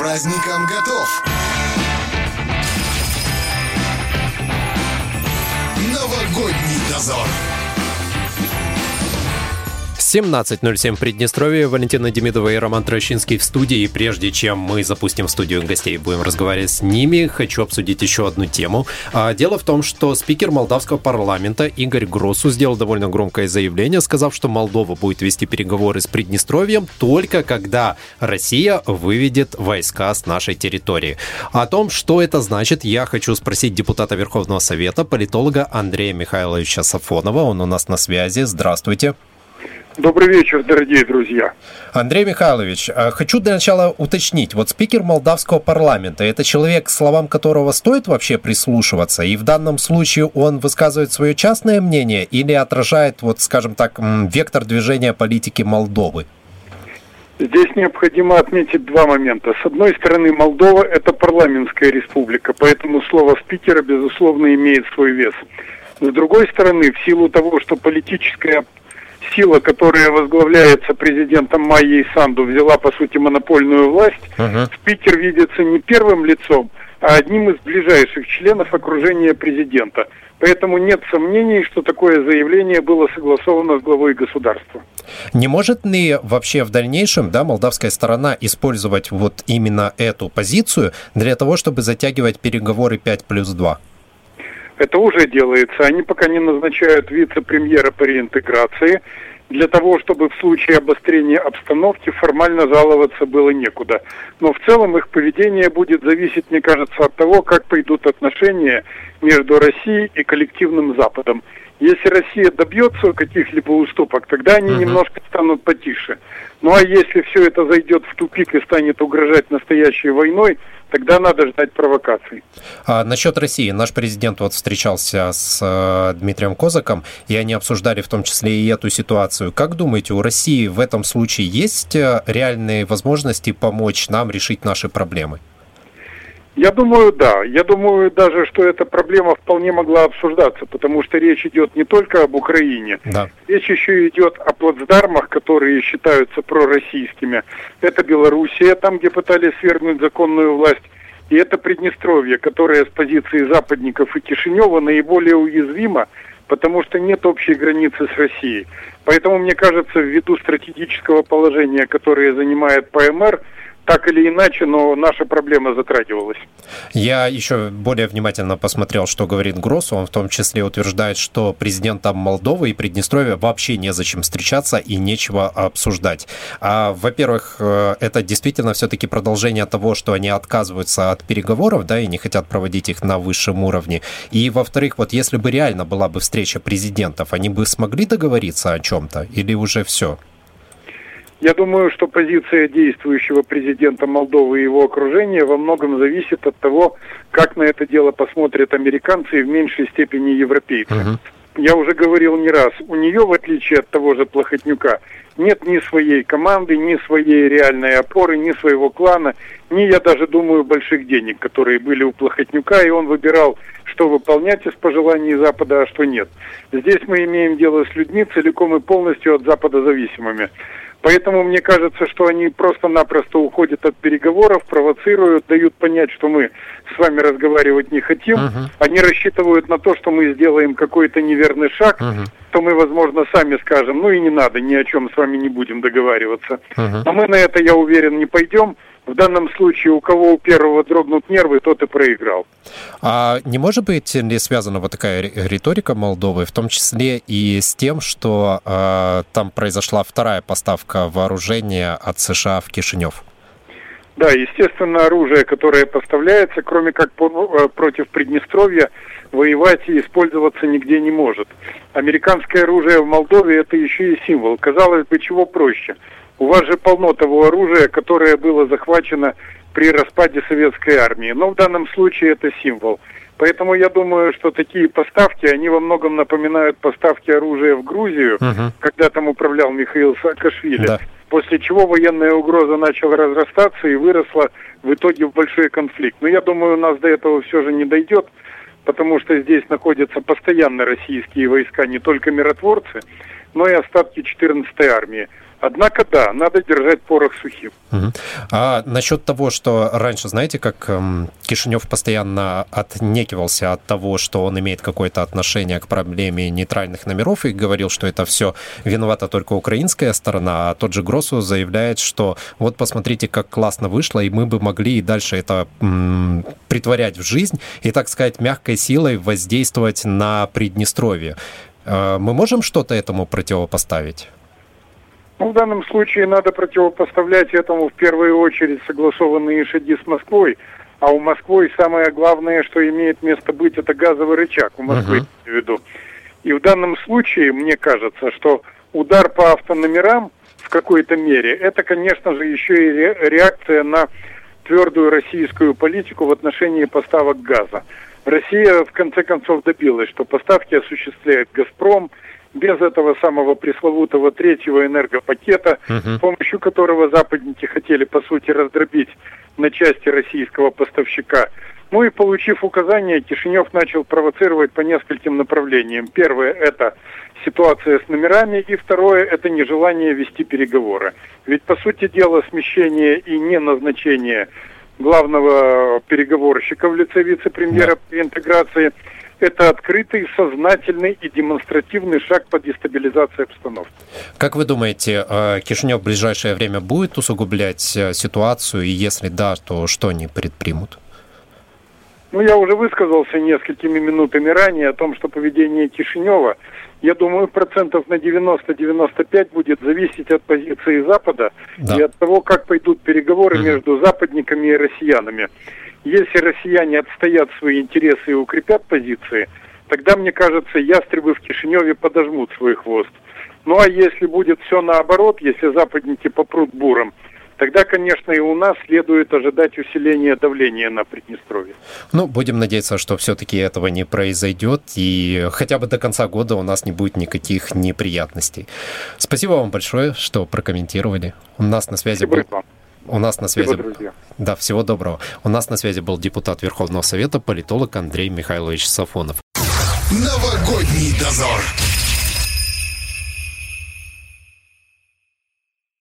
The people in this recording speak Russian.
праздникам готов. Новогодний дозор. 17.07 Приднестровье. Валентина Демидова и Роман Трощинский в студии. И прежде чем мы запустим в студию гостей и будем разговаривать с ними, хочу обсудить еще одну тему. А, дело в том, что спикер молдавского парламента Игорь Гросу сделал довольно громкое заявление, сказав, что Молдова будет вести переговоры с Приднестровьем только когда Россия выведет войска с нашей территории. О том, что это значит, я хочу спросить депутата Верховного Совета, политолога Андрея Михайловича Сафонова. Он у нас на связи. Здравствуйте. Добрый вечер, дорогие друзья. Андрей Михайлович, а, хочу для начала уточнить. Вот спикер молдавского парламента, это человек, словам которого стоит вообще прислушиваться? И в данном случае он высказывает свое частное мнение или отражает, вот скажем так, вектор движения политики Молдовы? Здесь необходимо отметить два момента. С одной стороны, Молдова – это парламентская республика, поэтому слово спикера, безусловно, имеет свой вес. С другой стороны, в силу того, что политическая сила, которая возглавляется президентом Майей Санду, взяла, по сути, монопольную власть, uh-huh. спикер видится не первым лицом, а одним из ближайших членов окружения президента. Поэтому нет сомнений, что такое заявление было согласовано с главой государства. Не может ли вообще в дальнейшем да, молдавская сторона использовать вот именно эту позицию для того, чтобы затягивать переговоры 5 плюс 2? Это уже делается. Они пока не назначают вице-премьера по реинтеграции для того, чтобы в случае обострения обстановки формально жаловаться было некуда. Но в целом их поведение будет зависеть, мне кажется, от того, как пойдут отношения между Россией и коллективным Западом. Если Россия добьется каких-либо уступок, тогда они uh-huh. немножко станут потише. Ну а если все это зайдет в тупик и станет угрожать настоящей войной, тогда надо ждать провокаций. А насчет России. Наш президент вот встречался с э, Дмитрием Козаком, и они обсуждали в том числе и эту ситуацию. Как думаете, у России в этом случае есть э, реальные возможности помочь нам решить наши проблемы? Я думаю, да. Я думаю даже, что эта проблема вполне могла обсуждаться, потому что речь идет не только об Украине. Да. Речь еще идет о плацдармах, которые считаются пророссийскими. Это Белоруссия, там, где пытались свергнуть законную власть. И это Приднестровье, которое с позиции западников и Кишинева наиболее уязвимо, потому что нет общей границы с Россией. Поэтому, мне кажется, ввиду стратегического положения, которое занимает ПМР, так или иначе, но наша проблема затрагивалась. Я еще более внимательно посмотрел, что говорит Гросс. Он в том числе утверждает, что президентам Молдовы и Приднестровья вообще незачем встречаться и нечего обсуждать. А, во-первых, э, это действительно все-таки продолжение того, что они отказываются от переговоров, да, и не хотят проводить их на высшем уровне. И, во-вторых, вот если бы реально была бы встреча президентов, они бы смогли договориться о чем-то или уже все? Я думаю, что позиция действующего президента Молдовы и его окружения во многом зависит от того, как на это дело посмотрят американцы и в меньшей степени европейцы. Uh-huh. Я уже говорил не раз, у нее, в отличие от того же Плохотнюка, нет ни своей команды, ни своей реальной опоры, ни своего клана, ни, я даже думаю, больших денег, которые были у Плохотнюка, и он выбирал, что выполнять из пожеланий Запада, а что нет. Здесь мы имеем дело с людьми целиком и полностью от Запада зависимыми. Поэтому мне кажется, что они просто-напросто уходят от переговоров, провоцируют, дают понять, что мы с вами разговаривать не хотим. Uh-huh. Они рассчитывают на то, что мы сделаем какой-то неверный шаг, uh-huh. то мы, возможно, сами скажем, ну и не надо, ни о чем с вами не будем договариваться. Uh-huh. Но мы на это, я уверен, не пойдем. В данном случае у кого у первого дрогнут нервы, тот и проиграл. А не может быть ли связана вот такая риторика Молдовы, в том числе и с тем, что э, там произошла вторая поставка вооружения от США в Кишинев? Да, естественно, оружие, которое поставляется, кроме как э, против Приднестровья, воевать и использоваться нигде не может. Американское оружие в Молдове это еще и символ. Казалось бы, чего проще – у вас же полно того оружия, которое было захвачено при распаде советской армии. Но в данном случае это символ. Поэтому я думаю, что такие поставки, они во многом напоминают поставки оружия в Грузию, угу. когда там управлял Михаил Саакашвили. Да. После чего военная угроза начала разрастаться и выросла в итоге в большой конфликт. Но я думаю, у нас до этого все же не дойдет, потому что здесь находятся постоянно российские войска, не только миротворцы, но и остатки 14-й армии. Однако, да, надо держать порох сухим. А насчет того, что раньше, знаете, как эм, Кишинев постоянно отнекивался от того, что он имеет какое-то отношение к проблеме нейтральных номеров и говорил, что это все виновата только украинская сторона, а тот же Гросу заявляет, что вот посмотрите, как классно вышло, и мы бы могли и дальше это м, притворять в жизнь и, так сказать, мягкой силой воздействовать на Приднестровье. Э, мы можем что-то этому противопоставить? Ну, в данном случае надо противопоставлять этому в первую очередь согласованные шаги с Москвой. А у Москвы самое главное, что имеет место быть, это газовый рычаг у Москвы, uh-huh. в виду. И в данном случае, мне кажется, что удар по автономерам в какой-то мере, это, конечно же, еще и реакция на твердую российскую политику в отношении поставок газа. Россия, в конце концов, добилась, что поставки осуществляет «Газпром», без этого самого пресловутого третьего энергопакета, uh-huh. с помощью которого западники хотели, по сути, раздробить на части российского поставщика. Ну и получив указание, Кишинев начал провоцировать по нескольким направлениям. Первое – это ситуация с номерами, и второе – это нежелание вести переговоры. Ведь, по сути дела, смещение и неназначение главного переговорщика в лице вице-премьера при интеграции – это открытый, сознательный и демонстративный шаг по дестабилизации обстановки. Как вы думаете, э, Кишинев в ближайшее время будет усугублять э, ситуацию, и если да, то что они предпримут? Ну, я уже высказался несколькими минутами ранее о том, что поведение Кишинева, я думаю, процентов на 90-95 будет зависеть от позиции Запада да. и от того, как пойдут переговоры угу. между западниками и россиянами. Если россияне отстоят свои интересы и укрепят позиции, тогда, мне кажется, ястребы в Кишиневе подожмут свой хвост. Ну а если будет все наоборот, если западники попрут буром, тогда, конечно, и у нас следует ожидать усиления давления на Приднестровье. Ну, будем надеяться, что все-таки этого не произойдет, и хотя бы до конца года у нас не будет никаких неприятностей. Спасибо вам большое, что прокомментировали. У нас на связи Спасибо был... Вам. У нас на связи... Всего, друзья. Да, всего доброго. У нас на связи был депутат Верховного Совета, политолог Андрей Михайлович Сафонов. Новогодний дозор.